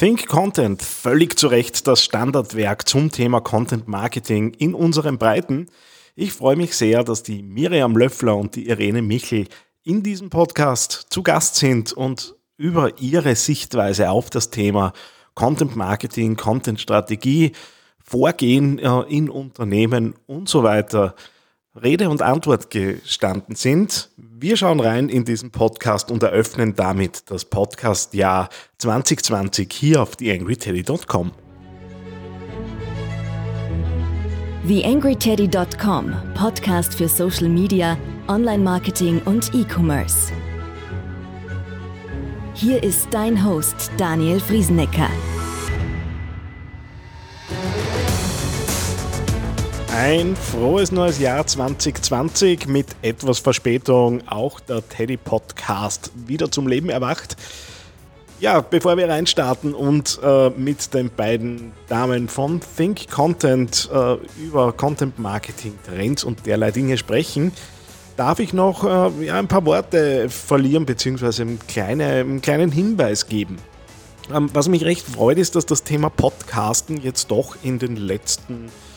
Think Content, völlig zu Recht das Standardwerk zum Thema Content Marketing in unseren Breiten. Ich freue mich sehr, dass die Miriam Löffler und die Irene Michel in diesem Podcast zu Gast sind und über ihre Sichtweise auf das Thema Content Marketing, Content Strategie, Vorgehen äh, in Unternehmen und so weiter Rede und Antwort gestanden sind. Wir schauen rein in diesen Podcast und eröffnen damit das Podcast-Jahr 2020 hier auf theangryteddy.com. TheAngryTeddy.com, Podcast für Social Media, Online-Marketing und E-Commerce. Hier ist dein Host Daniel Friesenecker. Ein frohes neues Jahr 2020 mit etwas Verspätung. Auch der Teddy Podcast wieder zum Leben erwacht. Ja, bevor wir reinstarten und äh, mit den beiden Damen von Think Content äh, über Content Marketing, Trends und derlei Dinge sprechen, darf ich noch äh, ja, ein paar Worte verlieren bzw. Einen, kleine, einen kleinen Hinweis geben. Ähm, was mich recht freut, ist, dass das Thema Podcasten jetzt doch in den letzten Jahren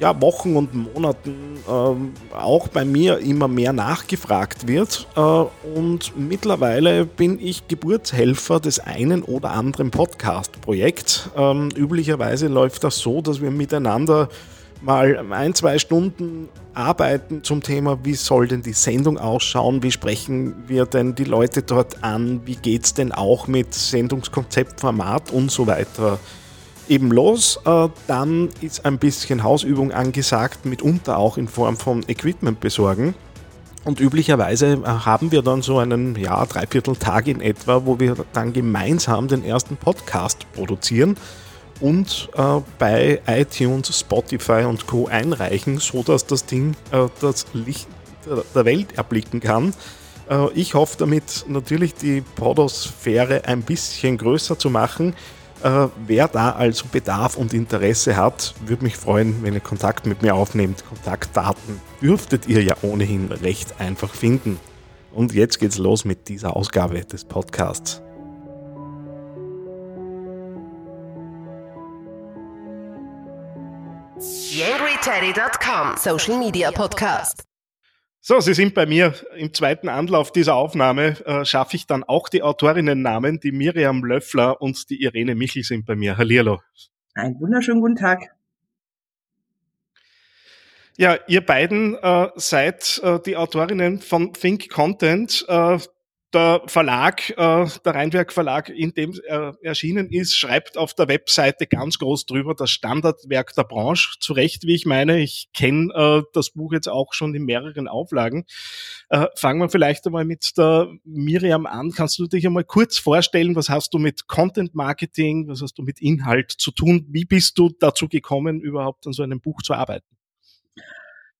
ja, Wochen und Monaten ähm, auch bei mir immer mehr nachgefragt wird. Äh, und mittlerweile bin ich Geburtshelfer des einen oder anderen Podcast-Projekts. Ähm, üblicherweise läuft das so, dass wir miteinander mal ein, zwei Stunden arbeiten zum Thema, wie soll denn die Sendung ausschauen, wie sprechen wir denn die Leute dort an, wie geht es denn auch mit Sendungskonzept, Format und so weiter eben los. Äh, dann ist ein bisschen Hausübung angesagt, mitunter auch in Form von Equipment besorgen. Und üblicherweise äh, haben wir dann so einen, ja, dreiviertel Tag in etwa, wo wir dann gemeinsam den ersten Podcast produzieren und äh, bei iTunes, Spotify und Co. einreichen, sodass das Ding äh, das Licht der Welt erblicken kann. Äh, ich hoffe damit natürlich die Podosphäre ein bisschen größer zu machen. Äh, wer da also Bedarf und Interesse hat, würde mich freuen, wenn ihr Kontakt mit mir aufnehmt. Kontaktdaten dürftet ihr ja ohnehin recht einfach finden. Und jetzt geht's los mit dieser Ausgabe des Podcasts. YangryTeddy.com Social Media Podcast. So, Sie sind bei mir im zweiten Anlauf dieser Aufnahme. Äh, schaffe ich dann auch die Autorinnennamen. Die Miriam Löffler und die Irene Michel sind bei mir. Hallihallo. Einen wunderschönen guten Tag. Ja, ihr beiden äh, seid äh, die Autorinnen von Think Content. Äh, der Verlag, äh, der Rheinwerk Verlag, in dem er erschienen ist, schreibt auf der Webseite ganz groß drüber das Standardwerk der Branche. Zu Recht, wie ich meine. Ich kenne äh, das Buch jetzt auch schon in mehreren Auflagen. Äh, fangen wir vielleicht einmal mit der Miriam an. Kannst du dich einmal kurz vorstellen, was hast du mit Content Marketing, was hast du mit Inhalt zu tun? Wie bist du dazu gekommen, überhaupt an so einem Buch zu arbeiten?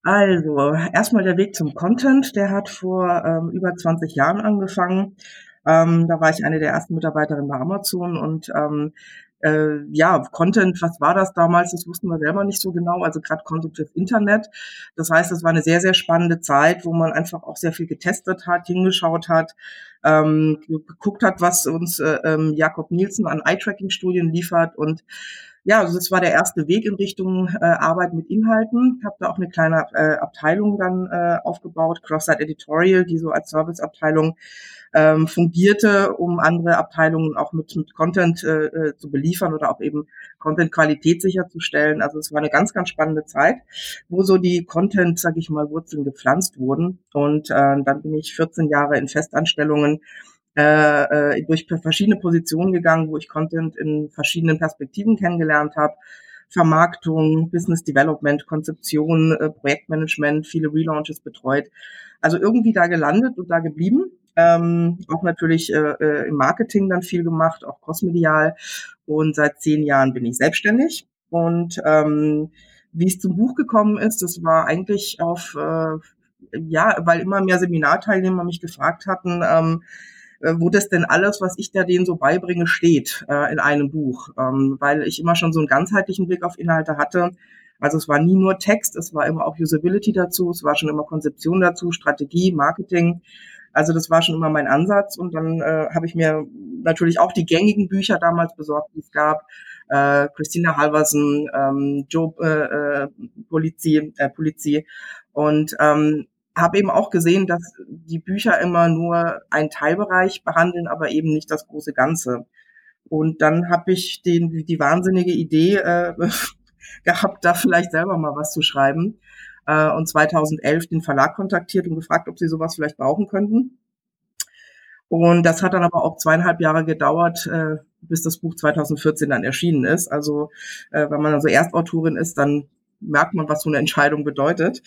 Also, erstmal der Weg zum Content, der hat vor ähm, über 20 Jahren angefangen. Ähm, da war ich eine der ersten Mitarbeiterinnen bei Amazon und ähm, äh, ja, Content, was war das damals? Das wussten wir selber nicht so genau. Also gerade Content fürs Internet. Das heißt, es war eine sehr, sehr spannende Zeit, wo man einfach auch sehr viel getestet hat, hingeschaut hat, ähm, geguckt hat, was uns äh, ähm, Jakob Nielsen an Eye-Tracking-Studien liefert und ja, also das war der erste Weg in Richtung äh, Arbeit mit Inhalten. Habe da auch eine kleine äh, Abteilung dann äh, aufgebaut, Cross-Site Editorial, die so als Serviceabteilung ähm, fungierte, um andere Abteilungen auch mit, mit Content äh, äh, zu beliefern oder auch eben Content-Qualität sicherzustellen. Also es war eine ganz, ganz spannende Zeit, wo so die Content, sag ich mal, Wurzeln gepflanzt wurden. Und äh, dann bin ich 14 Jahre in Festanstellungen äh, äh, durch verschiedene Positionen gegangen, wo ich Content in verschiedenen Perspektiven kennengelernt habe. Vermarktung, Business Development, Konzeption, äh, Projektmanagement, viele Relaunches betreut. Also irgendwie da gelandet und da geblieben. Ähm, auch natürlich äh, äh, im Marketing dann viel gemacht, auch crossmedial. Und seit zehn Jahren bin ich selbstständig. Und ähm, wie es zum Buch gekommen ist, das war eigentlich auf, äh, ja, weil immer mehr Seminarteilnehmer mich gefragt hatten, ähm, äh, wo das denn alles, was ich da denen so beibringe, steht äh, in einem Buch, ähm, weil ich immer schon so einen ganzheitlichen Blick auf Inhalte hatte. Also es war nie nur Text, es war immer auch Usability dazu, es war schon immer Konzeption dazu, Strategie, Marketing. Also das war schon immer mein Ansatz und dann äh, habe ich mir natürlich auch die gängigen Bücher damals besorgt, die es gab. Äh, Christina Halversen, ähm, Joe äh, äh, Polizi, äh, Polizi und ähm, habe eben auch gesehen, dass die Bücher immer nur einen Teilbereich behandeln, aber eben nicht das große Ganze. Und dann habe ich den, die wahnsinnige Idee äh, gehabt, da vielleicht selber mal was zu schreiben. Äh, und 2011 den Verlag kontaktiert und gefragt, ob sie sowas vielleicht brauchen könnten. Und das hat dann aber auch zweieinhalb Jahre gedauert, äh, bis das Buch 2014 dann erschienen ist. Also äh, wenn man also Erstautorin ist, dann merkt man, was so eine Entscheidung bedeutet.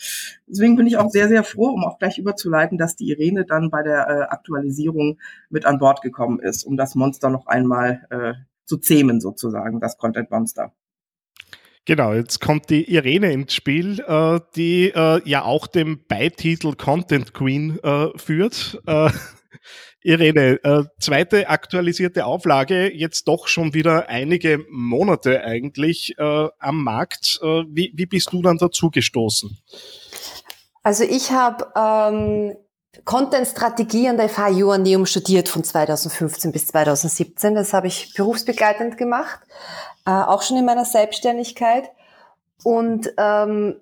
Deswegen bin ich auch sehr, sehr froh, um auch gleich überzuleiten, dass die Irene dann bei der äh, Aktualisierung mit an Bord gekommen ist, um das Monster noch einmal äh, zu zähmen, sozusagen, das Content Monster. Genau, jetzt kommt die Irene ins Spiel, äh, die äh, ja auch den Beititel Content Queen äh, führt. Irene, äh, zweite aktualisierte Auflage, jetzt doch schon wieder einige Monate eigentlich äh, am Markt. Äh, wie, wie bist du dann dazu gestoßen? Also ich habe ähm, Content-Strategie an der FH Joanneum studiert von 2015 bis 2017. Das habe ich berufsbegleitend gemacht, äh, auch schon in meiner Selbstständigkeit. Und ähm,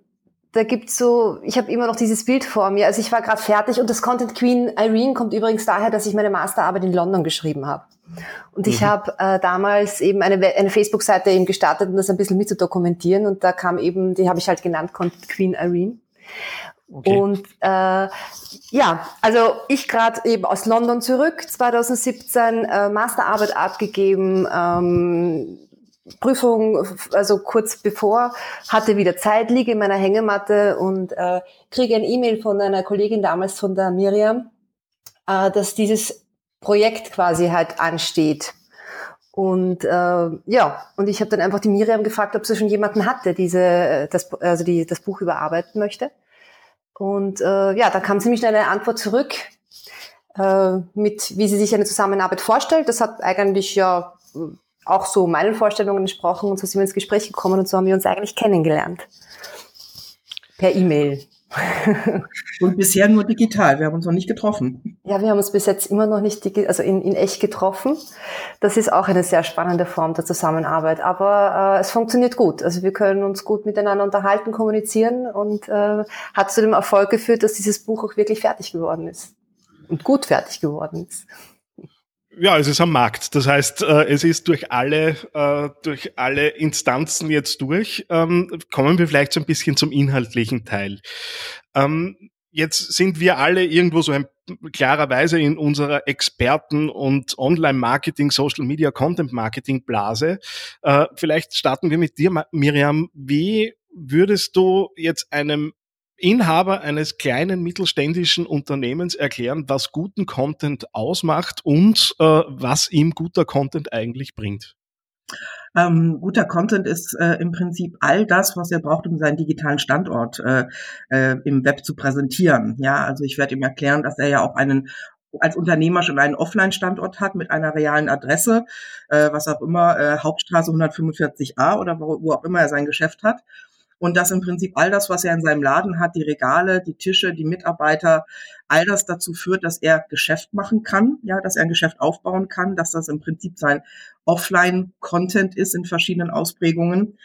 da gibt's so, ich habe immer noch dieses Bild vor mir. Also ich war gerade fertig und das Content Queen Irene kommt übrigens daher, dass ich meine Masterarbeit in London geschrieben habe. Und ich mhm. habe äh, damals eben eine, eine Facebook-Seite eben gestartet, um das ein bisschen mit zu dokumentieren. Und da kam eben, die habe ich halt genannt, Content Queen Irene. Okay. Und äh, ja, also ich gerade eben aus London zurück, 2017 äh, Masterarbeit abgegeben, ähm, Prüfung, also kurz bevor, hatte wieder Zeit, liege in meiner Hängematte und äh, kriege ein E-Mail von einer Kollegin damals von der Miriam, äh, dass dieses Projekt quasi halt ansteht. Und äh, ja, und ich habe dann einfach die Miriam gefragt, ob sie schon jemanden hatte, diese das also die das Buch überarbeiten möchte. Und äh, ja, da kam ziemlich schnell eine Antwort zurück äh, mit, wie sie sich eine Zusammenarbeit vorstellt. Das hat eigentlich ja auch so meinen Vorstellungen entsprochen und so sind wir ins Gespräch gekommen und so haben wir uns eigentlich kennengelernt. Per E-Mail. und bisher nur digital. Wir haben uns noch nicht getroffen. Ja, wir haben uns bis jetzt immer noch nicht also in, in echt getroffen. Das ist auch eine sehr spannende Form der Zusammenarbeit. Aber äh, es funktioniert gut. Also wir können uns gut miteinander unterhalten, kommunizieren und äh, hat zu dem Erfolg geführt, dass dieses Buch auch wirklich fertig geworden ist. Und gut fertig geworden ist. Ja, es ist am Markt. Das heißt, äh, es ist durch alle, äh, durch alle Instanzen jetzt durch. Ähm, kommen wir vielleicht so ein bisschen zum inhaltlichen Teil. Ähm, jetzt sind wir alle irgendwo so ein, klarerweise in unserer Experten- und Online-Marketing, Social-Media, Content-Marketing-Blase. Äh, vielleicht starten wir mit dir, Miriam. Wie würdest du jetzt einem Inhaber eines kleinen mittelständischen Unternehmens erklären, was guten Content ausmacht und äh, was ihm guter Content eigentlich bringt? Ähm, guter Content ist äh, im Prinzip all das, was er braucht, um seinen digitalen Standort äh, äh, im Web zu präsentieren. Ja, also ich werde ihm erklären, dass er ja auch einen als Unternehmer schon einen Offline-Standort hat mit einer realen Adresse, äh, was auch immer, äh, Hauptstraße 145a oder wo, wo auch immer er sein Geschäft hat und dass im Prinzip all das, was er in seinem Laden hat, die Regale, die Tische, die Mitarbeiter, all das dazu führt, dass er Geschäft machen kann, ja, dass er ein Geschäft aufbauen kann, dass das im Prinzip sein Offline-Content ist in verschiedenen Ausprägungen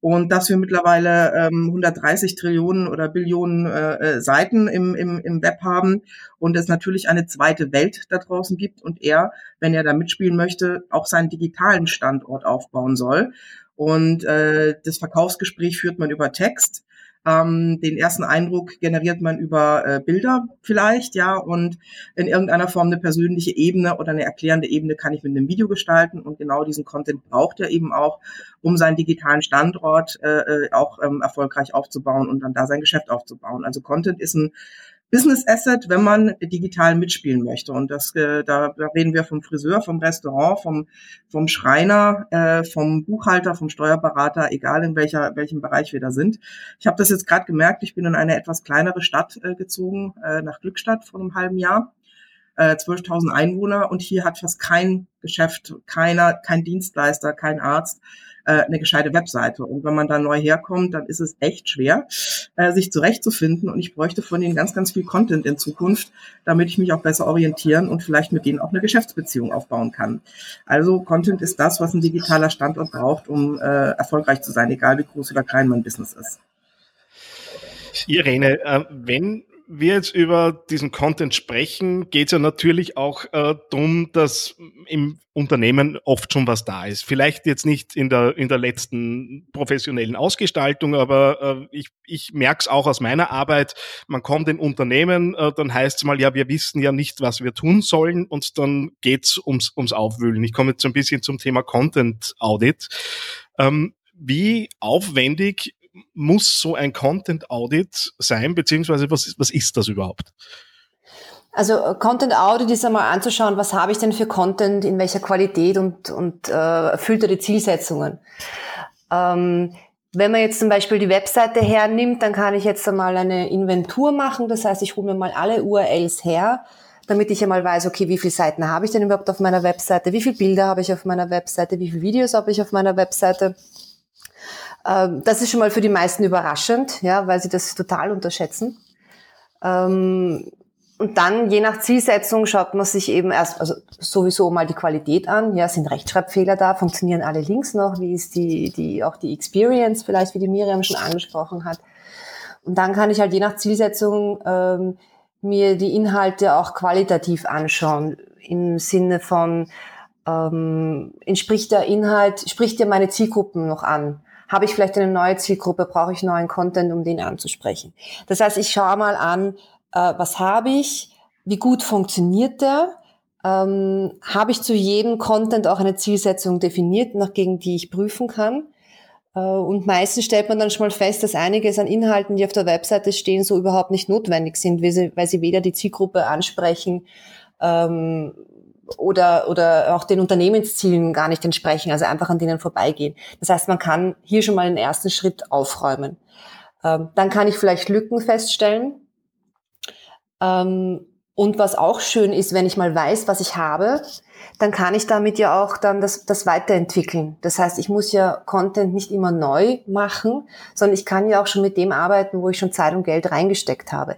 und dass wir mittlerweile ähm, 130 Trillionen oder Billionen äh, äh, Seiten im, im, im Web haben und es natürlich eine zweite Welt da draußen gibt und er, wenn er da mitspielen möchte, auch seinen digitalen Standort aufbauen soll. Und äh, das Verkaufsgespräch führt man über Text. Ähm, den ersten Eindruck generiert man über äh, Bilder vielleicht, ja, und in irgendeiner Form eine persönliche Ebene oder eine erklärende Ebene kann ich mit einem Video gestalten und genau diesen Content braucht er eben auch, um seinen digitalen Standort äh, äh auch ähm, erfolgreich aufzubauen und dann da sein Geschäft aufzubauen. Also Content ist ein Business Asset, wenn man digital mitspielen möchte. Und das, äh, da, da reden wir vom Friseur, vom Restaurant, vom, vom Schreiner, äh, vom Buchhalter, vom Steuerberater, egal in welcher, welchem Bereich wir da sind. Ich habe das jetzt gerade gemerkt, ich bin in eine etwas kleinere Stadt äh, gezogen, äh, nach Glückstadt vor einem halben Jahr äh, 12.000 Einwohner und hier hat fast kein Geschäft, keiner, kein Dienstleister, kein Arzt äh, eine gescheite Webseite. Und wenn man da neu herkommt, dann ist es echt schwer, äh, sich zurechtzufinden. Und ich bräuchte von ihnen ganz, ganz viel Content in Zukunft, damit ich mich auch besser orientieren und vielleicht mit denen auch eine Geschäftsbeziehung aufbauen kann. Also Content ist das, was ein digitaler Standort braucht, um äh, erfolgreich zu sein, egal wie groß oder klein mein Business ist. Irene, äh, wenn wir jetzt über diesen Content sprechen, geht es ja natürlich auch äh, darum, dass im Unternehmen oft schon was da ist. Vielleicht jetzt nicht in der, in der letzten professionellen Ausgestaltung, aber äh, ich, ich merke es auch aus meiner Arbeit. Man kommt in Unternehmen, äh, dann heißt es mal, ja, wir wissen ja nicht, was wir tun sollen und dann geht's ums, ums Aufwühlen. Ich komme jetzt so ein bisschen zum Thema Content Audit. Ähm, wie aufwendig muss so ein Content Audit sein, beziehungsweise was, was ist das überhaupt? Also äh, Content Audit ist einmal anzuschauen, was habe ich denn für Content, in welcher Qualität und, und äh, erfüllt er die Zielsetzungen. Ähm, wenn man jetzt zum Beispiel die Webseite hernimmt, dann kann ich jetzt einmal eine Inventur machen. Das heißt, ich hole mir mal alle URLs her, damit ich einmal weiß, okay, wie viele Seiten habe ich denn überhaupt auf meiner Webseite, wie viele Bilder habe ich auf meiner Webseite, wie viele Videos habe ich auf meiner Webseite das ist schon mal für die meisten überraschend, ja, weil sie das total unterschätzen. Ähm, und dann, je nach Zielsetzung, schaut man sich eben erst, also sowieso mal die Qualität an. Ja, sind Rechtschreibfehler da? Funktionieren alle Links noch? Wie ist die, die, auch die Experience vielleicht, wie die Miriam schon angesprochen hat? Und dann kann ich halt je nach Zielsetzung ähm, mir die Inhalte auch qualitativ anschauen. Im Sinne von, ähm, entspricht der Inhalt, spricht ja meine Zielgruppen noch an? Habe ich vielleicht eine neue Zielgruppe? Brauche ich neuen Content, um den anzusprechen? Das heißt, ich schaue mal an, äh, was habe ich? Wie gut funktioniert der? Ähm, habe ich zu jedem Content auch eine Zielsetzung definiert, nach gegen die ich prüfen kann? Äh, und meistens stellt man dann schon mal fest, dass einiges an Inhalten, die auf der Webseite stehen, so überhaupt nicht notwendig sind, weil sie, weil sie weder die Zielgruppe ansprechen, ähm, oder, oder auch den Unternehmenszielen gar nicht entsprechen, also einfach an denen vorbeigehen. Das heißt, man kann hier schon mal den ersten Schritt aufräumen. Ähm, dann kann ich vielleicht Lücken feststellen. Ähm, und was auch schön ist, wenn ich mal weiß, was ich habe, dann kann ich damit ja auch dann das, das weiterentwickeln. Das heißt, ich muss ja Content nicht immer neu machen, sondern ich kann ja auch schon mit dem arbeiten, wo ich schon Zeit und Geld reingesteckt habe.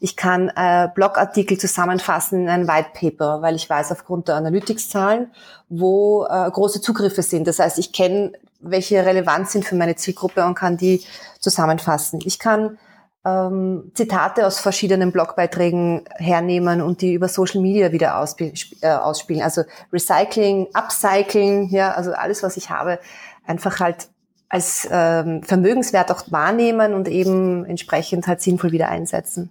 Ich kann äh, Blogartikel zusammenfassen in ein White Paper, weil ich weiß aufgrund der Analytics-Zahlen, wo äh, große Zugriffe sind. Das heißt, ich kenne, welche relevant sind für meine Zielgruppe und kann die zusammenfassen. Ich kann ähm, Zitate aus verschiedenen Blogbeiträgen hernehmen und die über Social Media wieder äh, ausspielen. Also Recycling, Upcycling, ja, also alles, was ich habe, einfach halt als ähm, Vermögenswert auch wahrnehmen und eben entsprechend halt sinnvoll wieder einsetzen.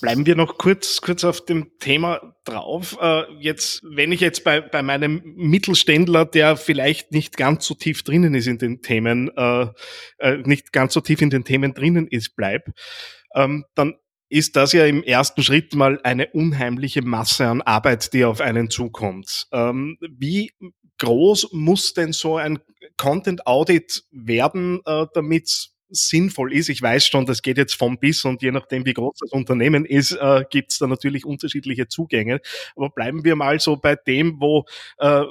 Bleiben wir noch kurz, kurz auf dem Thema drauf. Äh, jetzt, wenn ich jetzt bei, bei meinem Mittelständler, der vielleicht nicht ganz so tief drinnen ist in den Themen, äh, äh, nicht ganz so tief in den Themen drinnen ist, bleib, ähm, dann ist das ja im ersten Schritt mal eine unheimliche Masse an Arbeit, die auf einen zukommt. Ähm, wie groß muss denn so ein Content Audit werden, äh, damit sinnvoll ist. Ich weiß schon, das geht jetzt vom bis und je nachdem, wie groß das Unternehmen ist, äh, gibt es da natürlich unterschiedliche Zugänge. Aber bleiben wir mal so bei dem, wo äh,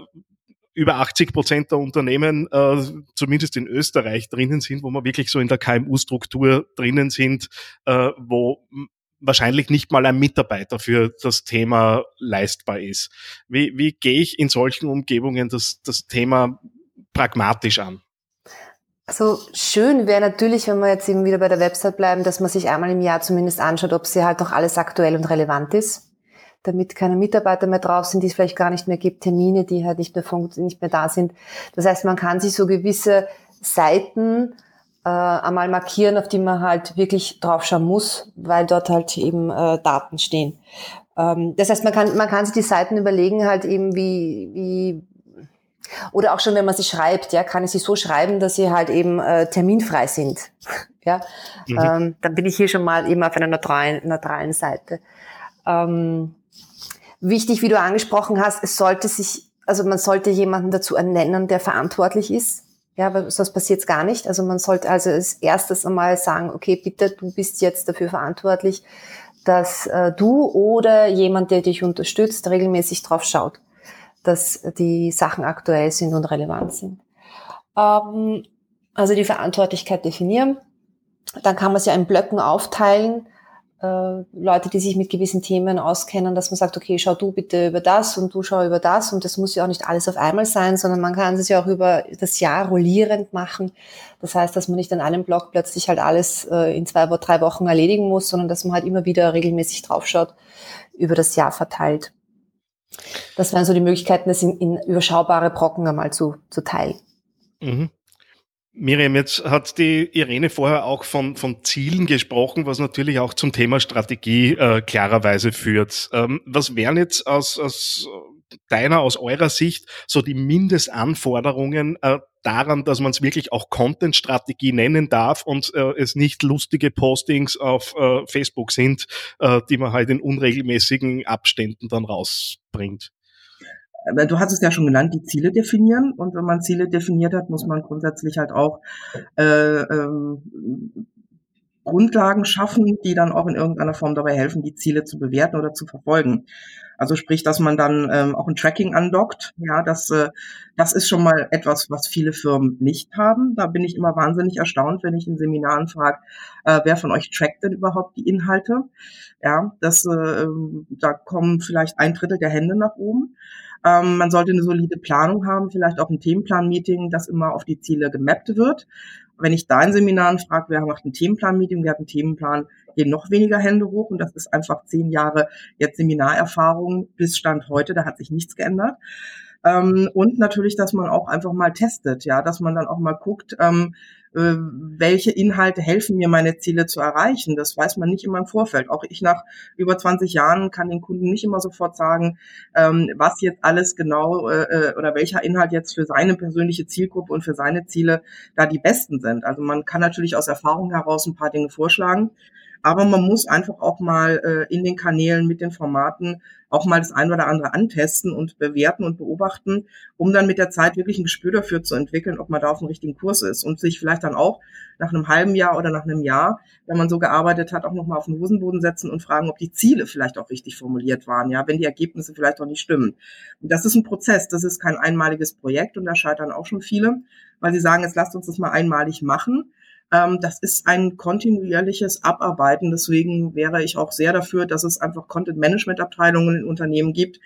über 80 Prozent der Unternehmen, äh, zumindest in Österreich, drinnen sind, wo wir wirklich so in der KMU-Struktur drinnen sind, äh, wo wahrscheinlich nicht mal ein Mitarbeiter für das Thema leistbar ist. Wie, wie gehe ich in solchen Umgebungen das, das Thema pragmatisch an? Also schön wäre natürlich, wenn wir jetzt eben wieder bei der Website bleiben, dass man sich einmal im Jahr zumindest anschaut, ob sie halt auch alles aktuell und relevant ist, damit keine Mitarbeiter mehr drauf sind, die es vielleicht gar nicht mehr gibt, Termine, die halt nicht mehr, nicht mehr da sind. Das heißt, man kann sich so gewisse Seiten äh, einmal markieren, auf die man halt wirklich draufschauen muss, weil dort halt eben äh, Daten stehen. Ähm, das heißt, man kann, man kann sich die Seiten überlegen, halt eben wie, wie oder auch schon, wenn man sie schreibt, ja, kann ich sie so schreiben, dass sie halt eben äh, terminfrei sind. ja, mhm. ähm, dann bin ich hier schon mal eben auf einer neutralen, neutralen Seite. Ähm, wichtig, wie du angesprochen hast, es sollte sich, also man sollte jemanden dazu ernennen, der verantwortlich ist. Ja, aber sonst passiert es gar nicht. Also man sollte also als erstes einmal sagen, okay, bitte, du bist jetzt dafür verantwortlich, dass äh, du oder jemand, der dich unterstützt, regelmäßig drauf schaut, dass die Sachen aktuell sind und relevant sind. Ähm, also die Verantwortlichkeit definieren. Dann kann man es ja in Blöcken aufteilen äh, Leute, die sich mit gewissen Themen auskennen, dass man sagt, okay, schau du bitte über das und du schau über das und das muss ja auch nicht alles auf einmal sein, sondern man kann es ja auch über das Jahr rollierend machen. Das heißt, dass man nicht an einem Blog plötzlich halt alles äh, in zwei, drei Wochen erledigen muss, sondern dass man halt immer wieder regelmäßig draufschaut, über das Jahr verteilt. Das wären so die Möglichkeiten, das in, in überschaubare Brocken einmal zu, zu teilen. Mhm. Miriam, jetzt hat die Irene vorher auch von, von Zielen gesprochen, was natürlich auch zum Thema Strategie äh, klarerweise führt. Ähm, was wären jetzt aus, aus deiner, aus eurer Sicht so die Mindestanforderungen äh, daran, dass man es wirklich auch Content-Strategie nennen darf und äh, es nicht lustige Postings auf äh, Facebook sind, äh, die man halt in unregelmäßigen Abständen dann rausbringt? du hast es ja schon genannt, die Ziele definieren. Und wenn man Ziele definiert hat, muss man grundsätzlich halt auch äh, ähm, Grundlagen schaffen, die dann auch in irgendeiner Form dabei helfen, die Ziele zu bewerten oder zu verfolgen. Also sprich, dass man dann ähm, auch ein Tracking andockt. Ja, das, äh, das ist schon mal etwas, was viele Firmen nicht haben. Da bin ich immer wahnsinnig erstaunt, wenn ich in Seminaren frage, äh, wer von euch trackt denn überhaupt die Inhalte? Ja, das, äh, da kommen vielleicht ein Drittel der Hände nach oben. Ähm, man sollte eine solide Planung haben, vielleicht auch ein Themenplan-Meeting, das immer auf die Ziele gemappt wird. Wenn ich da in Seminaren frage, wer macht ein Themenplan-Meeting, wer hat einen Themenplan, gehen noch weniger Hände hoch. Und das ist einfach zehn Jahre jetzt Seminarerfahrung bis Stand heute, da hat sich nichts geändert. Ähm, und natürlich, dass man auch einfach mal testet, ja, dass man dann auch mal guckt, ähm, äh, welche Inhalte helfen mir, meine Ziele zu erreichen. Das weiß man nicht immer im Vorfeld. Auch ich nach über 20 Jahren kann den Kunden nicht immer sofort sagen, ähm, was jetzt alles genau äh, äh, oder welcher Inhalt jetzt für seine persönliche Zielgruppe und für seine Ziele da die besten sind. Also man kann natürlich aus Erfahrung heraus ein paar Dinge vorschlagen. Aber man muss einfach auch mal äh, in den Kanälen mit den Formaten auch mal das ein oder andere antesten und bewerten und beobachten, um dann mit der Zeit wirklich ein Gespür dafür zu entwickeln, ob man da auf dem richtigen Kurs ist und sich vielleicht dann auch nach einem halben Jahr oder nach einem Jahr, wenn man so gearbeitet hat, auch nochmal auf den Hosenboden setzen und fragen, ob die Ziele vielleicht auch richtig formuliert waren, ja, wenn die Ergebnisse vielleicht auch nicht stimmen. Und das ist ein Prozess, das ist kein einmaliges Projekt und da scheitern auch schon viele, weil sie sagen, jetzt lasst uns das mal einmalig machen ähm, das ist ein kontinuierliches Abarbeiten. Deswegen wäre ich auch sehr dafür, dass es einfach Content-Management-Abteilungen in Unternehmen gibt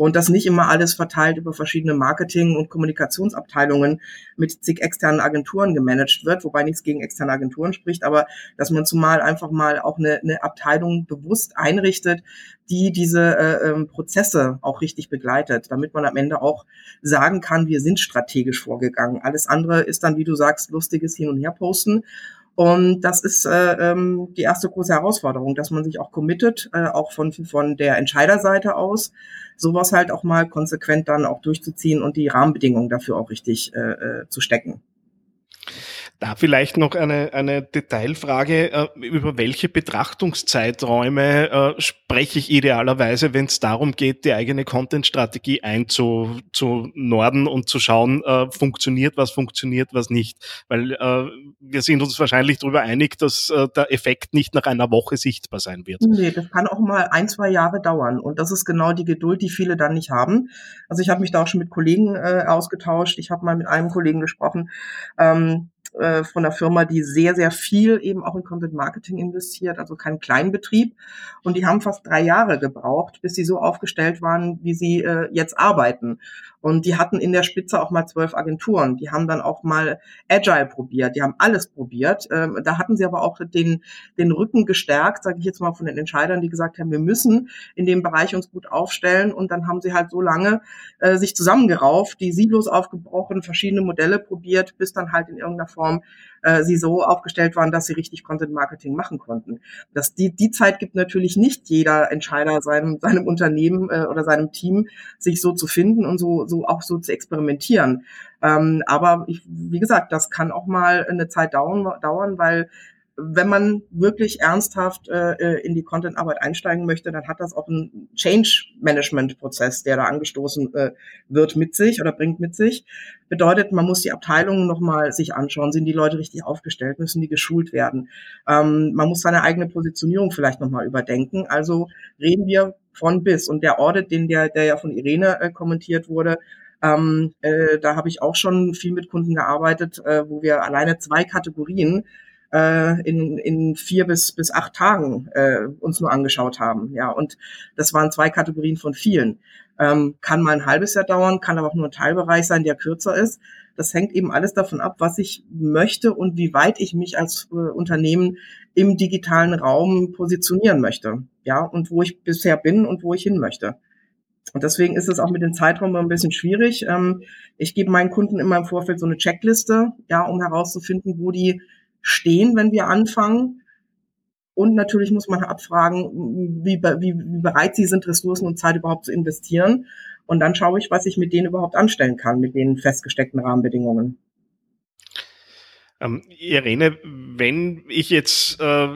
und das nicht immer alles verteilt über verschiedene Marketing- und Kommunikationsabteilungen mit zig externen Agenturen gemanagt wird, wobei nichts gegen externe Agenturen spricht, aber dass man zumal einfach mal auch eine, eine Abteilung bewusst einrichtet, die diese äh, ähm, Prozesse auch richtig begleitet, damit man am Ende auch sagen kann, wir sind strategisch vorgegangen. Alles andere ist dann, wie du sagst, lustiges Hin und Her posten. Und das ist äh, ähm, die erste große Herausforderung, dass man sich auch committet, äh, auch von, von der Entscheiderseite aus, sowas halt auch mal konsequent dann auch durchzuziehen und die Rahmenbedingungen dafür auch richtig äh, äh zu stecken. Da vielleicht noch eine, eine Detailfrage. Äh, über welche Betrachtungszeiträume äh, spreche ich idealerweise, wenn es darum geht, die eigene Content-Strategie einzunorden und zu schauen, äh, funktioniert was, funktioniert was nicht? Weil wir sind uns wahrscheinlich darüber einig, dass der Effekt nicht nach einer Woche sichtbar sein wird. Nee, das kann auch mal ein, zwei Jahre dauern. Und das ist genau die Geduld, die viele dann nicht haben. Also ich habe mich da auch schon mit Kollegen äh, ausgetauscht. Ich habe mal mit einem Kollegen gesprochen. Ähm, äh, von einer Firma, die sehr, sehr viel eben auch in Content Marketing investiert, also kein Kleinbetrieb. Und die haben fast drei Jahre gebraucht, bis sie so aufgestellt waren, wie sie äh, jetzt arbeiten. Und die hatten in der Spitze auch mal zwölf Agenturen. Die haben dann auch mal Agile probiert. Die haben alles probiert. Ähm, da hatten sie aber auch den, den Rücken gestärkt, sage ich jetzt mal von den Entscheidern, die gesagt haben, wir müssen in dem Bereich uns gut aufstellen. Und dann haben sie halt so lange äh, sich zusammengerauft, die Silos aufgebrochen, verschiedene Modelle probiert, bis dann halt in irgendeiner Form äh, sie so aufgestellt waren, dass sie richtig Content Marketing machen konnten. Das, die, die Zeit gibt natürlich nicht jeder Entscheider seinem, seinem Unternehmen äh, oder seinem Team, sich so zu finden und so, so auch so zu experimentieren. Ähm, aber ich, wie gesagt, das kann auch mal eine Zeit dauern, dauern weil wenn man wirklich ernsthaft äh, äh, in die Content-Arbeit einsteigen möchte, dann hat das auch einen Change-Management-Prozess, der da angestoßen äh, wird mit sich oder bringt mit sich. Bedeutet, man muss die Abteilungen nochmal sich anschauen. Sind die Leute richtig aufgestellt? Müssen die geschult werden? Ähm, man muss seine eigene Positionierung vielleicht nochmal überdenken. Also reden wir von bis. Und der Audit, den der, der ja von Irene äh, kommentiert wurde, ähm, äh, da habe ich auch schon viel mit Kunden gearbeitet, äh, wo wir alleine zwei Kategorien äh, in, in vier bis, bis acht Tagen äh, uns nur angeschaut haben. Ja, und das waren zwei Kategorien von vielen. Ähm, kann mal ein halbes Jahr dauern, kann aber auch nur ein Teilbereich sein, der kürzer ist. Das hängt eben alles davon ab, was ich möchte und wie weit ich mich als äh, Unternehmen im digitalen Raum positionieren möchte. Ja, und wo ich bisher bin und wo ich hin möchte. Und deswegen ist es auch mit den Zeitraum ein bisschen schwierig. Ähm, ich gebe meinen Kunden immer im Vorfeld so eine Checkliste, ja, um herauszufinden, wo die stehen, wenn wir anfangen. Und natürlich muss man abfragen, wie, wie, wie bereit sie sind, Ressourcen und Zeit überhaupt zu investieren. Und dann schaue ich, was ich mit denen überhaupt anstellen kann, mit den festgesteckten Rahmenbedingungen. Ähm, Irene, wenn ich jetzt äh,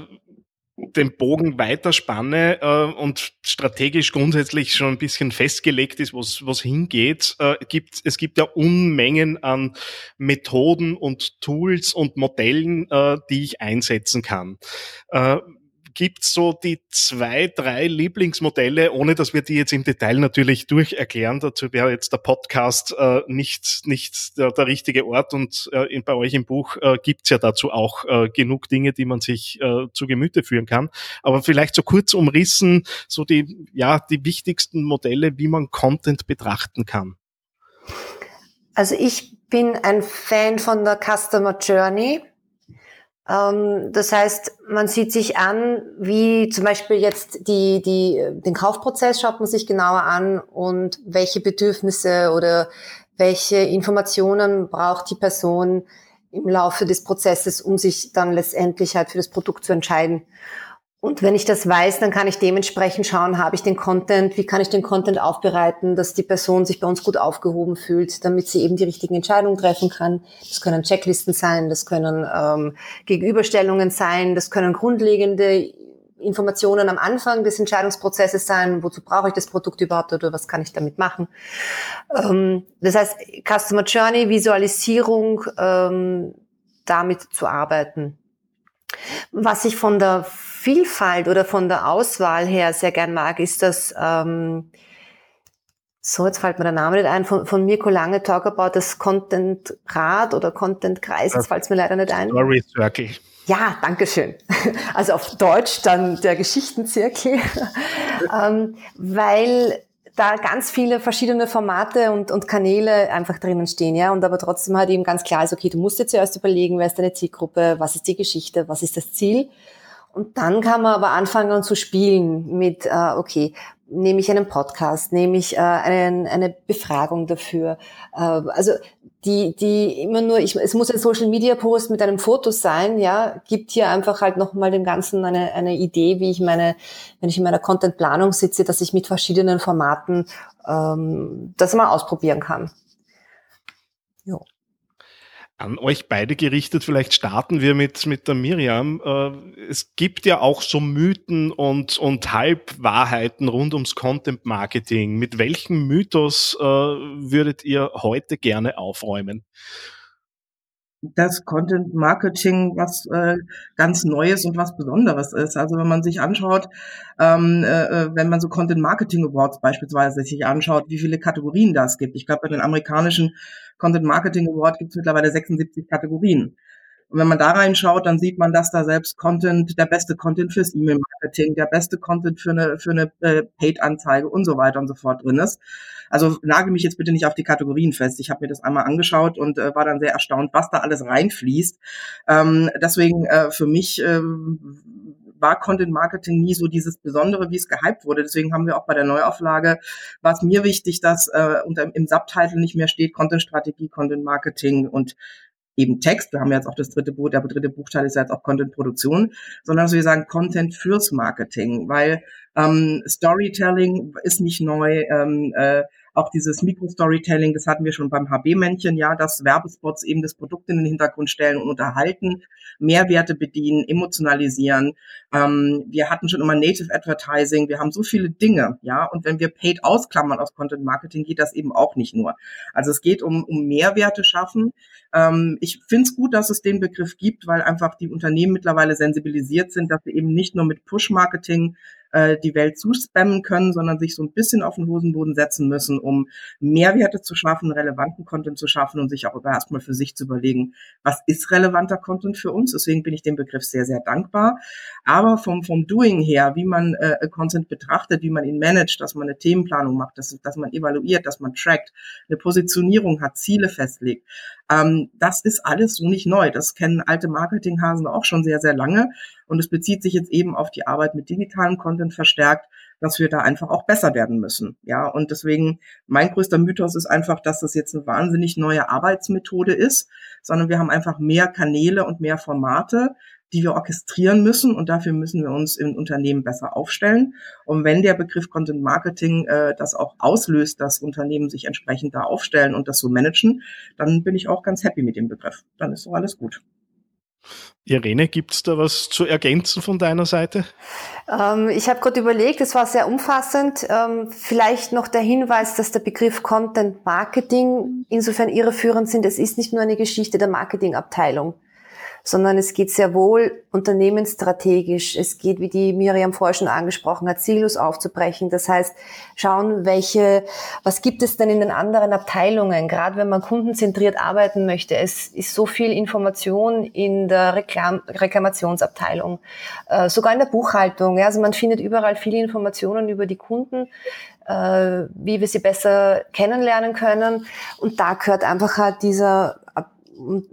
den Bogen weiterspanne äh, und strategisch grundsätzlich schon ein bisschen festgelegt ist, was, was hingeht, äh, gibt, es gibt ja Unmengen an Methoden und Tools und Modellen, äh, die ich einsetzen kann. Äh, gibt so die zwei, drei Lieblingsmodelle, ohne dass wir die jetzt im Detail natürlich durcherklären. Dazu wäre jetzt der Podcast äh, nicht, nicht der, der richtige Ort und äh, in, bei euch im Buch äh, gibt's ja dazu auch äh, genug Dinge, die man sich äh, zu Gemüte führen kann. Aber vielleicht so kurz umrissen, so die, ja, die wichtigsten Modelle, wie man Content betrachten kann. Also ich bin ein Fan von der Customer Journey. Ähm, das heißt, man sieht sich an, wie zum Beispiel jetzt die, die, den Kaufprozess schaut man sich genauer an und welche Bedürfnisse oder welche Informationen braucht die Person im Laufe des Prozesses, um sich dann letztendlich halt für das Produkt zu entscheiden. Und wenn ich das weiß, dann kann ich dementsprechend schauen, habe ich den Content, wie kann ich den Content aufbereiten, dass die Person sich bei uns gut aufgehoben fühlt, damit sie eben die richtigen Entscheidungen treffen kann. Das können Checklisten sein, das können ähm, Gegenüberstellungen sein, das können grundlegende Informationen am Anfang des Entscheidungsprozesses sein, wozu brauche ich das Produkt überhaupt oder was kann ich damit machen. Ähm, das heißt, Customer Journey, Visualisierung, ähm, damit zu arbeiten. Was ich von der Vielfalt oder von der Auswahl her sehr gern mag, ist das, ähm, so jetzt fällt mir der Name nicht ein, von, von Mirko Lange Talk About das Content Rad oder Content Kreis, jetzt fällt es mir leider nicht ein. Story Circle. Ja, danke schön. Also auf Deutsch dann der Geschichtenzirkel, ähm, weil da ganz viele verschiedene Formate und, und Kanäle einfach drinnen stehen, ja, und aber trotzdem halt eben ganz klar ist, okay, du musst dir zuerst überlegen, wer ist deine Zielgruppe, was ist die Geschichte, was ist das Ziel und dann kann man aber anfangen zu spielen mit, äh, okay, nehme ich einen Podcast, nehme ich äh, einen, eine Befragung dafür. Äh, also die, die immer nur, ich, es muss ein Social Media Post mit einem Foto sein, ja, gibt hier einfach halt nochmal dem Ganzen eine, eine Idee, wie ich meine, wenn ich in meiner Content-Planung sitze, dass ich mit verschiedenen Formaten ähm, das mal ausprobieren kann. Jo an euch beide gerichtet. Vielleicht starten wir mit, mit der Miriam. Äh, es gibt ja auch so Mythen und, und Halbwahrheiten rund ums Content Marketing. Mit welchem Mythos äh, würdet ihr heute gerne aufräumen? Dass Content Marketing was äh, ganz Neues und was Besonderes ist. Also wenn man sich anschaut, ähm, äh, äh, wenn man so Content Marketing Awards beispielsweise sich anschaut, wie viele Kategorien das gibt. Ich glaube, bei den amerikanischen Content Marketing Award gibt es mittlerweile 76 Kategorien. Und wenn man da reinschaut, dann sieht man, dass da selbst Content, der beste Content fürs E-Mail-Marketing, der beste Content für eine, für eine äh, Paid-Anzeige und so weiter und so fort drin ist. Also nagel mich jetzt bitte nicht auf die Kategorien fest. Ich habe mir das einmal angeschaut und äh, war dann sehr erstaunt, was da alles reinfließt. Ähm, deswegen äh, für mich ähm, war Content Marketing nie so dieses Besondere, wie es gehypt wurde. Deswegen haben wir auch bei der Neuauflage, war es mir wichtig, dass äh, unter, im Subtitle nicht mehr steht Content Strategie, Content Marketing und eben Text. Wir haben jetzt auch das dritte Buch, der dritte Buchteil ist ja jetzt auch Content-Produktion, sondern dass wir sagen Content fürs Marketing, weil ähm, Storytelling ist nicht neu, ähm, äh, auch dieses Mikro-Storytelling, das hatten wir schon beim HB-Männchen, ja, dass Werbespots eben das Produkt in den Hintergrund stellen und unterhalten, Mehrwerte bedienen, emotionalisieren. Ähm, wir hatten schon immer Native Advertising, wir haben so viele Dinge, ja, und wenn wir Paid ausklammern aus Content Marketing, geht das eben auch nicht nur. Also es geht um, um Mehrwerte schaffen. Ähm, ich finde es gut, dass es den Begriff gibt, weil einfach die Unternehmen mittlerweile sensibilisiert sind, dass sie eben nicht nur mit Push-Marketing äh, die Welt zuspammen können, sondern sich so ein bisschen auf den Hosenboden setzen müssen, um Mehrwerte zu schaffen, relevanten Content zu schaffen und sich auch erstmal für sich zu überlegen, was ist relevanter Content für uns. Deswegen bin ich dem Begriff sehr, sehr dankbar. Aber vom, vom Doing her, wie man äh, Content betrachtet, wie man ihn managt, dass man eine Themenplanung macht, dass, dass man evaluiert, dass man trackt, eine Positionierung hat, Ziele festlegt, ähm, das ist alles so nicht neu. Das kennen alte Marketinghasen auch schon sehr, sehr lange. Und es bezieht sich jetzt eben auf die Arbeit mit digitalem Content verstärkt, dass wir da einfach auch besser werden müssen. Ja, und deswegen mein größter Mythos ist einfach, dass das jetzt eine wahnsinnig neue Arbeitsmethode ist, sondern wir haben einfach mehr Kanäle und mehr Formate, die wir orchestrieren müssen und dafür müssen wir uns im Unternehmen besser aufstellen. Und wenn der Begriff Content Marketing äh, das auch auslöst, dass Unternehmen sich entsprechend da aufstellen und das so managen, dann bin ich auch ganz happy mit dem Begriff. Dann ist doch alles gut. Irene, gibt es da was zu ergänzen von deiner Seite? Ähm, ich habe gerade überlegt, es war sehr umfassend. Ähm, vielleicht noch der Hinweis, dass der Begriff Content Marketing insofern irreführend sind. Es ist nicht nur eine Geschichte der Marketingabteilung sondern es geht sehr wohl unternehmensstrategisch. Es geht, wie die Miriam vorher schon angesprochen hat, Silos aufzubrechen. Das heißt, schauen, welche, was gibt es denn in den anderen Abteilungen, gerade wenn man kundenzentriert arbeiten möchte. Es ist so viel Information in der Reklam Reklamationsabteilung, äh, sogar in der Buchhaltung. Ja, also man findet überall viele Informationen über die Kunden äh, wie wir sie besser kennenlernen können. Und da gehört einfach halt dieser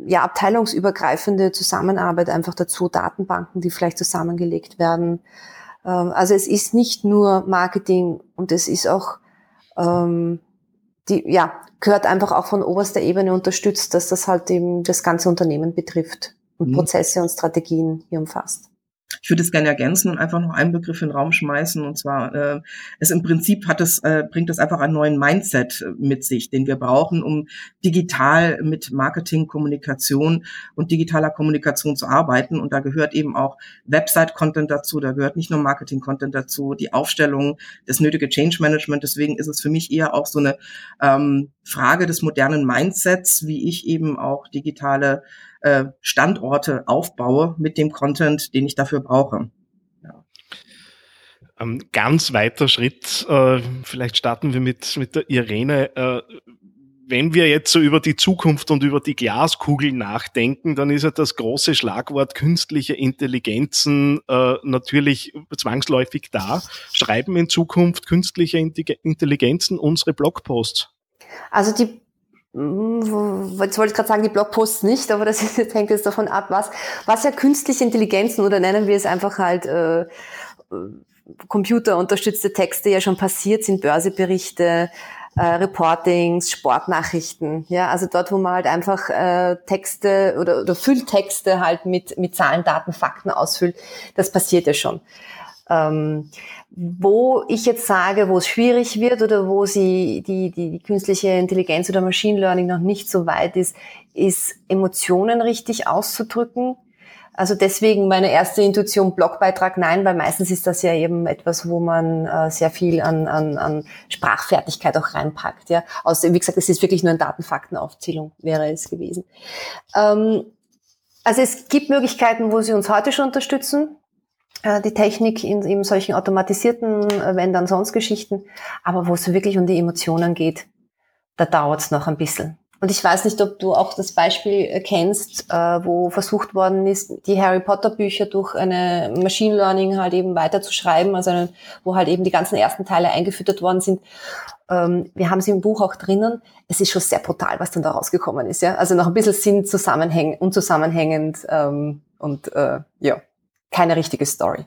ja, abteilungsübergreifende Zusammenarbeit einfach dazu, Datenbanken, die vielleicht zusammengelegt werden. Ähm, also es ist nicht nur Marketing und es ist auch, ähm, die, ja, gehört einfach auch von oberster Ebene unterstützt, dass das halt eben das ganze Unternehmen betrifft und mhm. Prozesse und Strategien hier umfasst. Ich würde es gerne ergänzen und einfach noch einen Begriff in den Raum schmeißen. Und zwar, äh, es im Prinzip hat es, äh, bringt es einfach einen neuen Mindset äh, mit sich, den wir brauchen, um digital mit Marketing, Kommunikation und digitaler Kommunikation zu arbeiten. Und da gehört eben auch Website-Content dazu, da gehört nicht nur Marketing-Content dazu, die Aufstellung, das nötige Change-Management. Deswegen ist es für mich eher auch so eine ähm, Frage des modernen Mindsets, wie ich eben auch digitale äh, Standorte aufbaue mit dem Content, den ich dafür brauche. Ja. Ein ganz weiter Schritt, äh, vielleicht starten wir mit, mit der Irene. Äh, wenn wir jetzt so über die Zukunft und über die Glaskugel nachdenken, dann ist ja das große Schlagwort künstliche Intelligenzen äh, natürlich zwangsläufig da. Schreiben in Zukunft künstliche Intelligenzen unsere Blogposts? Also die jetzt wollte ich gerade sagen, die Blogposts nicht, aber das ist, hängt jetzt davon ab, was, was ja künstliche Intelligenzen oder nennen wir es einfach halt äh, computerunterstützte Texte ja schon passiert sind, Börseberichte, äh, Reportings, Sportnachrichten, ja, also dort, wo man halt einfach äh, Texte oder, oder Fülltexte halt mit, mit Zahlen, Daten, Fakten ausfüllt, das passiert ja schon. Ähm, wo ich jetzt sage, wo es schwierig wird oder wo sie die, die, die künstliche Intelligenz oder Machine Learning noch nicht so weit ist, ist Emotionen richtig auszudrücken. Also deswegen meine erste Intuition Blogbeitrag nein, weil meistens ist das ja eben etwas, wo man äh, sehr viel an, an, an Sprachfertigkeit auch reinpackt. Ja, also wie gesagt, es ist wirklich nur eine Datenfaktenaufzählung wäre es gewesen. Ähm, also es gibt Möglichkeiten, wo sie uns heute schon unterstützen. Äh, die Technik in eben solchen automatisierten, äh, wenn dann sonst Geschichten, aber wo es wirklich um die Emotionen geht, da dauert es noch ein bisschen. Und ich weiß nicht, ob du auch das Beispiel äh, kennst, wo versucht worden ist, die Harry Potter Bücher durch eine Machine Learning halt eben weiterzuschreiben, also wo halt eben die ganzen ersten Teile eingefüttert worden sind. Ähm, wir haben sie im Buch auch drinnen. Es ist schon sehr brutal, was dann da rausgekommen ist. Ja? Also noch ein bisschen Sinn zusammenhängend, unzusammenhängend ähm, und ja keine richtige Story.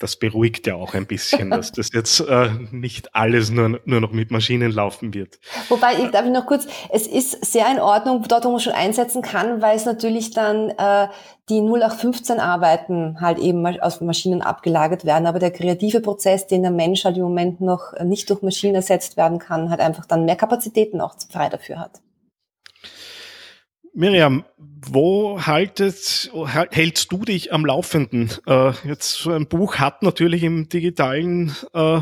das beruhigt ja auch ein bisschen, dass das jetzt äh, nicht alles nur, nur noch mit Maschinen laufen wird. Wobei, ich darf ich noch kurz, es ist sehr in Ordnung, dort, wo man schon einsetzen kann, weil es natürlich dann äh, die 0815-Arbeiten halt eben aus Maschinen abgelagert werden. Aber der kreative Prozess, den der Mensch halt im Moment noch nicht durch Maschinen ersetzt werden kann, halt einfach dann mehr Kapazitäten auch frei dafür hat. Miriam, wo haltet, hältst du dich am Laufenden? Äh, jetzt so ein Buch hat natürlich im digitalen, äh,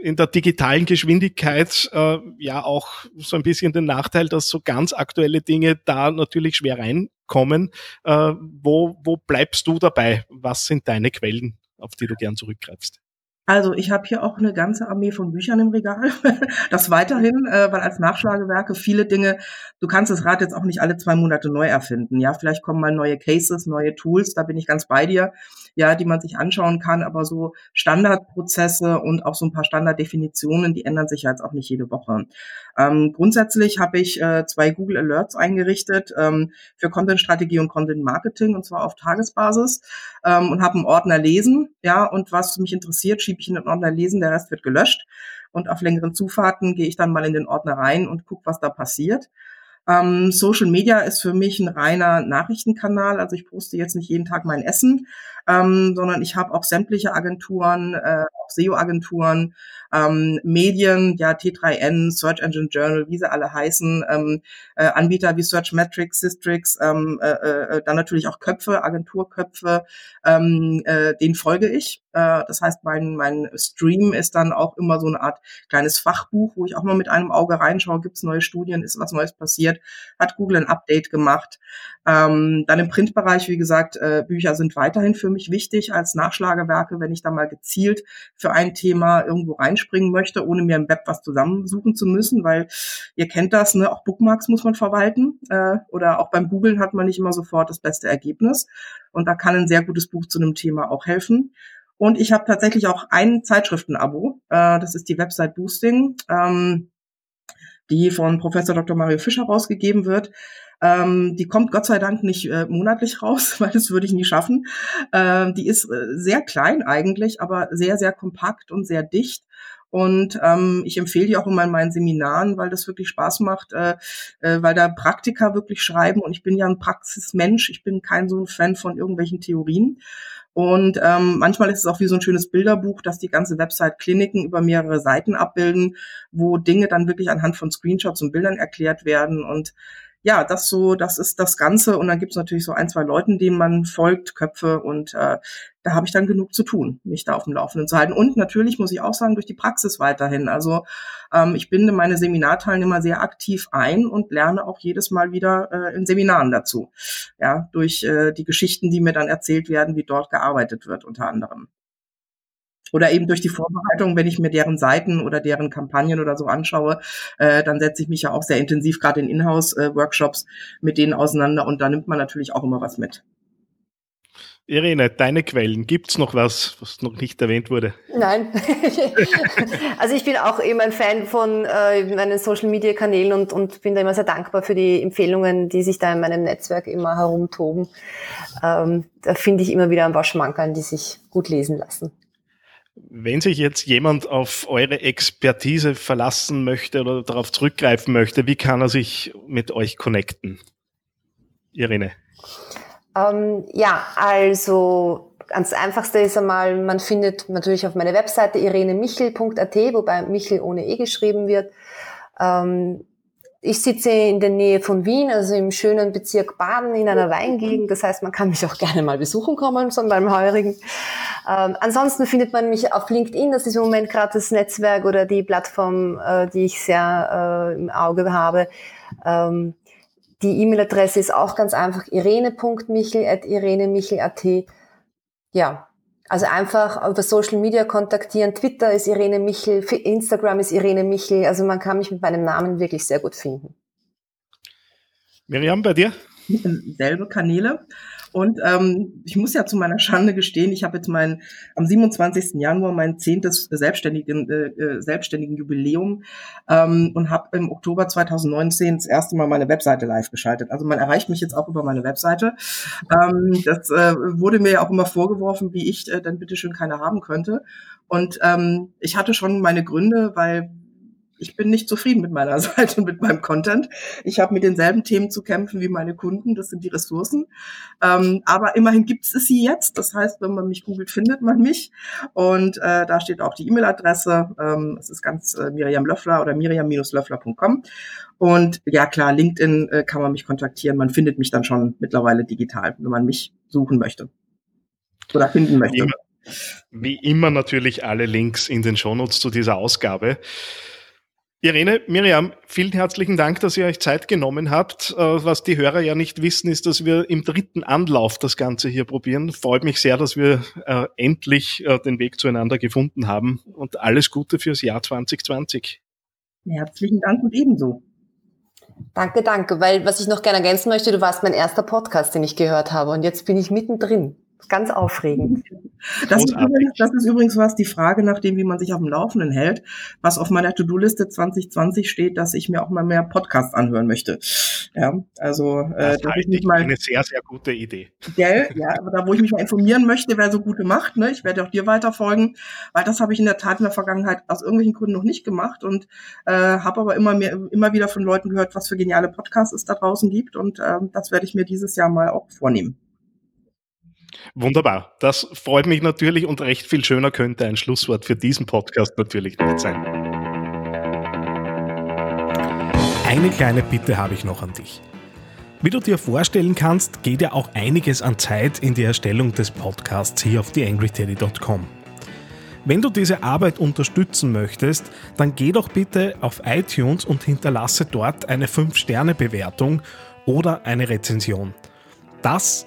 in der digitalen Geschwindigkeit äh, ja auch so ein bisschen den Nachteil, dass so ganz aktuelle Dinge da natürlich schwer reinkommen. Äh, wo, wo bleibst du dabei? Was sind deine Quellen, auf die du gern zurückgreifst? Also ich habe hier auch eine ganze Armee von Büchern im Regal. das weiterhin, äh, weil als Nachschlagewerke viele Dinge, du kannst das Rad jetzt auch nicht alle zwei Monate neu erfinden. Ja, vielleicht kommen mal neue Cases, neue Tools, da bin ich ganz bei dir ja, die man sich anschauen kann, aber so Standardprozesse und auch so ein paar Standarddefinitionen, die ändern sich ja jetzt auch nicht jede Woche. Ähm, grundsätzlich habe ich äh, zwei Google Alerts eingerichtet ähm, für Content-Strategie und Content-Marketing und zwar auf Tagesbasis ähm, und habe einen Ordner lesen, ja, und was mich interessiert, schiebe ich in den Ordner lesen, der Rest wird gelöscht und auf längeren Zufahrten gehe ich dann mal in den Ordner rein und gucke, was da passiert. Ähm, Social Media ist für mich ein reiner Nachrichtenkanal. Also ich poste jetzt nicht jeden Tag mein Essen, ähm, sondern ich habe auch sämtliche Agenturen, äh, auch SEO-Agenturen, ähm, Medien, ja T3N, Search Engine Journal, wie sie alle heißen, ähm, äh, Anbieter wie Searchmetrics, Systrix, ähm, äh, äh, dann natürlich auch Köpfe, Agenturköpfe, ähm, äh, den folge ich. Äh, das heißt, mein, mein Stream ist dann auch immer so eine Art kleines Fachbuch, wo ich auch mal mit einem Auge reinschaue, gibt es neue Studien, ist was Neues passiert, hat Google ein Update gemacht. Ähm, dann im Printbereich, wie gesagt, äh, Bücher sind weiterhin für mich wichtig als Nachschlagewerke, wenn ich da mal gezielt für ein Thema irgendwo reinspringen möchte, ohne mir im Web was zusammensuchen zu müssen, weil ihr kennt das, ne? auch Bookmarks muss man verwalten äh, oder auch beim Googlen hat man nicht immer sofort das beste Ergebnis und da kann ein sehr gutes Buch zu einem Thema auch helfen. Und ich habe tatsächlich auch ein Zeitschriftenabo, äh, das ist die Website Boosting. Ähm, die von Professor Dr. Mario Fischer rausgegeben wird. Ähm, die kommt Gott sei Dank nicht äh, monatlich raus, weil das würde ich nie schaffen. Ähm, die ist äh, sehr klein eigentlich, aber sehr, sehr kompakt und sehr dicht. Und ähm, ich empfehle die auch immer in meinen Seminaren, weil das wirklich Spaß macht, äh, äh, weil da Praktiker wirklich schreiben. Und ich bin ja ein Praxismensch. Ich bin kein so ein Fan von irgendwelchen Theorien. Und ähm, manchmal ist es auch wie so ein schönes Bilderbuch, dass die ganze Website Kliniken über mehrere Seiten abbilden, wo Dinge dann wirklich anhand von Screenshots und Bildern erklärt werden. Und ja, das so, das ist das Ganze. Und dann gibt es natürlich so ein, zwei Leuten, denen man folgt, Köpfe. Und äh, da habe ich dann genug zu tun, mich da auf dem Laufenden zu halten. Und natürlich muss ich auch sagen, durch die Praxis weiterhin. Also ähm, ich binde meine Seminarteilnehmer sehr aktiv ein und lerne auch jedes Mal wieder äh, in Seminaren dazu. Ja, durch äh, die Geschichten, die mir dann erzählt werden, wie dort gearbeitet wird, unter anderem. Oder eben durch die Vorbereitung, wenn ich mir deren Seiten oder deren Kampagnen oder so anschaue, äh, dann setze ich mich ja auch sehr intensiv gerade in Inhouse-Workshops mit denen auseinander und da nimmt man natürlich auch immer was mit. Irene, deine Quellen, gibt es noch was, was noch nicht erwähnt wurde? Nein. also ich bin auch eben ein Fan von äh, meinen Social-Media-Kanälen und, und bin da immer sehr dankbar für die Empfehlungen, die sich da in meinem Netzwerk immer herumtoben. Ähm, da finde ich immer wieder ein paar Schmankerl, die sich gut lesen lassen. Wenn sich jetzt jemand auf eure Expertise verlassen möchte oder darauf zurückgreifen möchte, wie kann er sich mit euch connecten? Irene. Ähm, ja, also ganz einfachste ist einmal, man findet natürlich auf meiner Webseite irenemichel.at, wobei Michel ohne E geschrieben wird. Ähm, ich sitze in der Nähe von Wien, also im schönen Bezirk Baden in einer Weingegend. Das heißt, man kann mich auch gerne mal besuchen kommen, so beim Heurigen. Ähm, ansonsten findet man mich auf LinkedIn. Das ist im Moment gerade das Netzwerk oder die Plattform, äh, die ich sehr äh, im Auge habe. Ähm, die E-Mail-Adresse ist auch ganz einfach irene.michel.irenemichel.at. Ja, also einfach über Social Media kontaktieren. Twitter ist Irene Michel, Instagram ist Irene Michel. Also man kann mich mit meinem Namen wirklich sehr gut finden. Miriam, bei dir? selbe Kanäle. Und ähm, ich muss ja zu meiner Schande gestehen, ich habe jetzt mein am 27. Januar mein zehntes selbstständigen, äh, äh, selbstständigen Jubiläum ähm, und habe im Oktober 2019 das erste Mal meine Webseite live geschaltet. Also man erreicht mich jetzt auch über meine Webseite. Ähm, das äh, wurde mir ja auch immer vorgeworfen, wie ich äh, dann bitteschön keine haben könnte. Und ähm, ich hatte schon meine Gründe, weil ich bin nicht zufrieden mit meiner Seite und mit meinem Content. Ich habe mit denselben Themen zu kämpfen wie meine Kunden, das sind die Ressourcen. Ähm, aber immerhin gibt es sie jetzt. Das heißt, wenn man mich googelt, findet man mich. Und äh, da steht auch die E-Mail-Adresse. Ähm, es ist ganz äh, Miriam Löffler oder miriam-löffler.com. Und ja klar, LinkedIn äh, kann man mich kontaktieren. Man findet mich dann schon mittlerweile digital, wenn man mich suchen möchte oder finden möchte. Wie immer natürlich alle Links in den Shownotes zu dieser Ausgabe. Irene, Miriam, vielen herzlichen Dank, dass ihr euch Zeit genommen habt. Äh, was die Hörer ja nicht wissen, ist, dass wir im dritten Anlauf das Ganze hier probieren. Freut mich sehr, dass wir äh, endlich äh, den Weg zueinander gefunden haben und alles Gute fürs Jahr 2020. Herzlichen Dank und ebenso. Danke, danke, weil was ich noch gerne ergänzen möchte, du warst mein erster Podcast, den ich gehört habe und jetzt bin ich mittendrin. Ganz aufregend. Das ist, übrigens, das ist, übrigens, was die Frage nach dem, wie man sich auf dem Laufenden hält, was auf meiner To-Do-Liste 2020 steht, dass ich mir auch mal mehr Podcasts anhören möchte. Ja, also äh, das, das ist nicht mal eine sehr, sehr gute Idee. Gell? Ja, aber da, wo ich mich mal informieren möchte, wer so gute macht, ne, ich werde auch dir weiter folgen, weil das habe ich in der Tat in der Vergangenheit aus irgendwelchen Gründen noch nicht gemacht und äh, habe aber immer mehr, immer wieder von Leuten gehört, was für geniale Podcasts es da draußen gibt und äh, das werde ich mir dieses Jahr mal auch vornehmen. Wunderbar. Das freut mich natürlich und recht viel schöner könnte ein Schlusswort für diesen Podcast natürlich nicht sein. Eine kleine Bitte habe ich noch an dich. Wie du dir vorstellen kannst, geht ja auch einiges an Zeit in die Erstellung des Podcasts hier auf theangryteddy.com. Wenn du diese Arbeit unterstützen möchtest, dann geh doch bitte auf iTunes und hinterlasse dort eine 5-Sterne-Bewertung oder eine Rezension. Das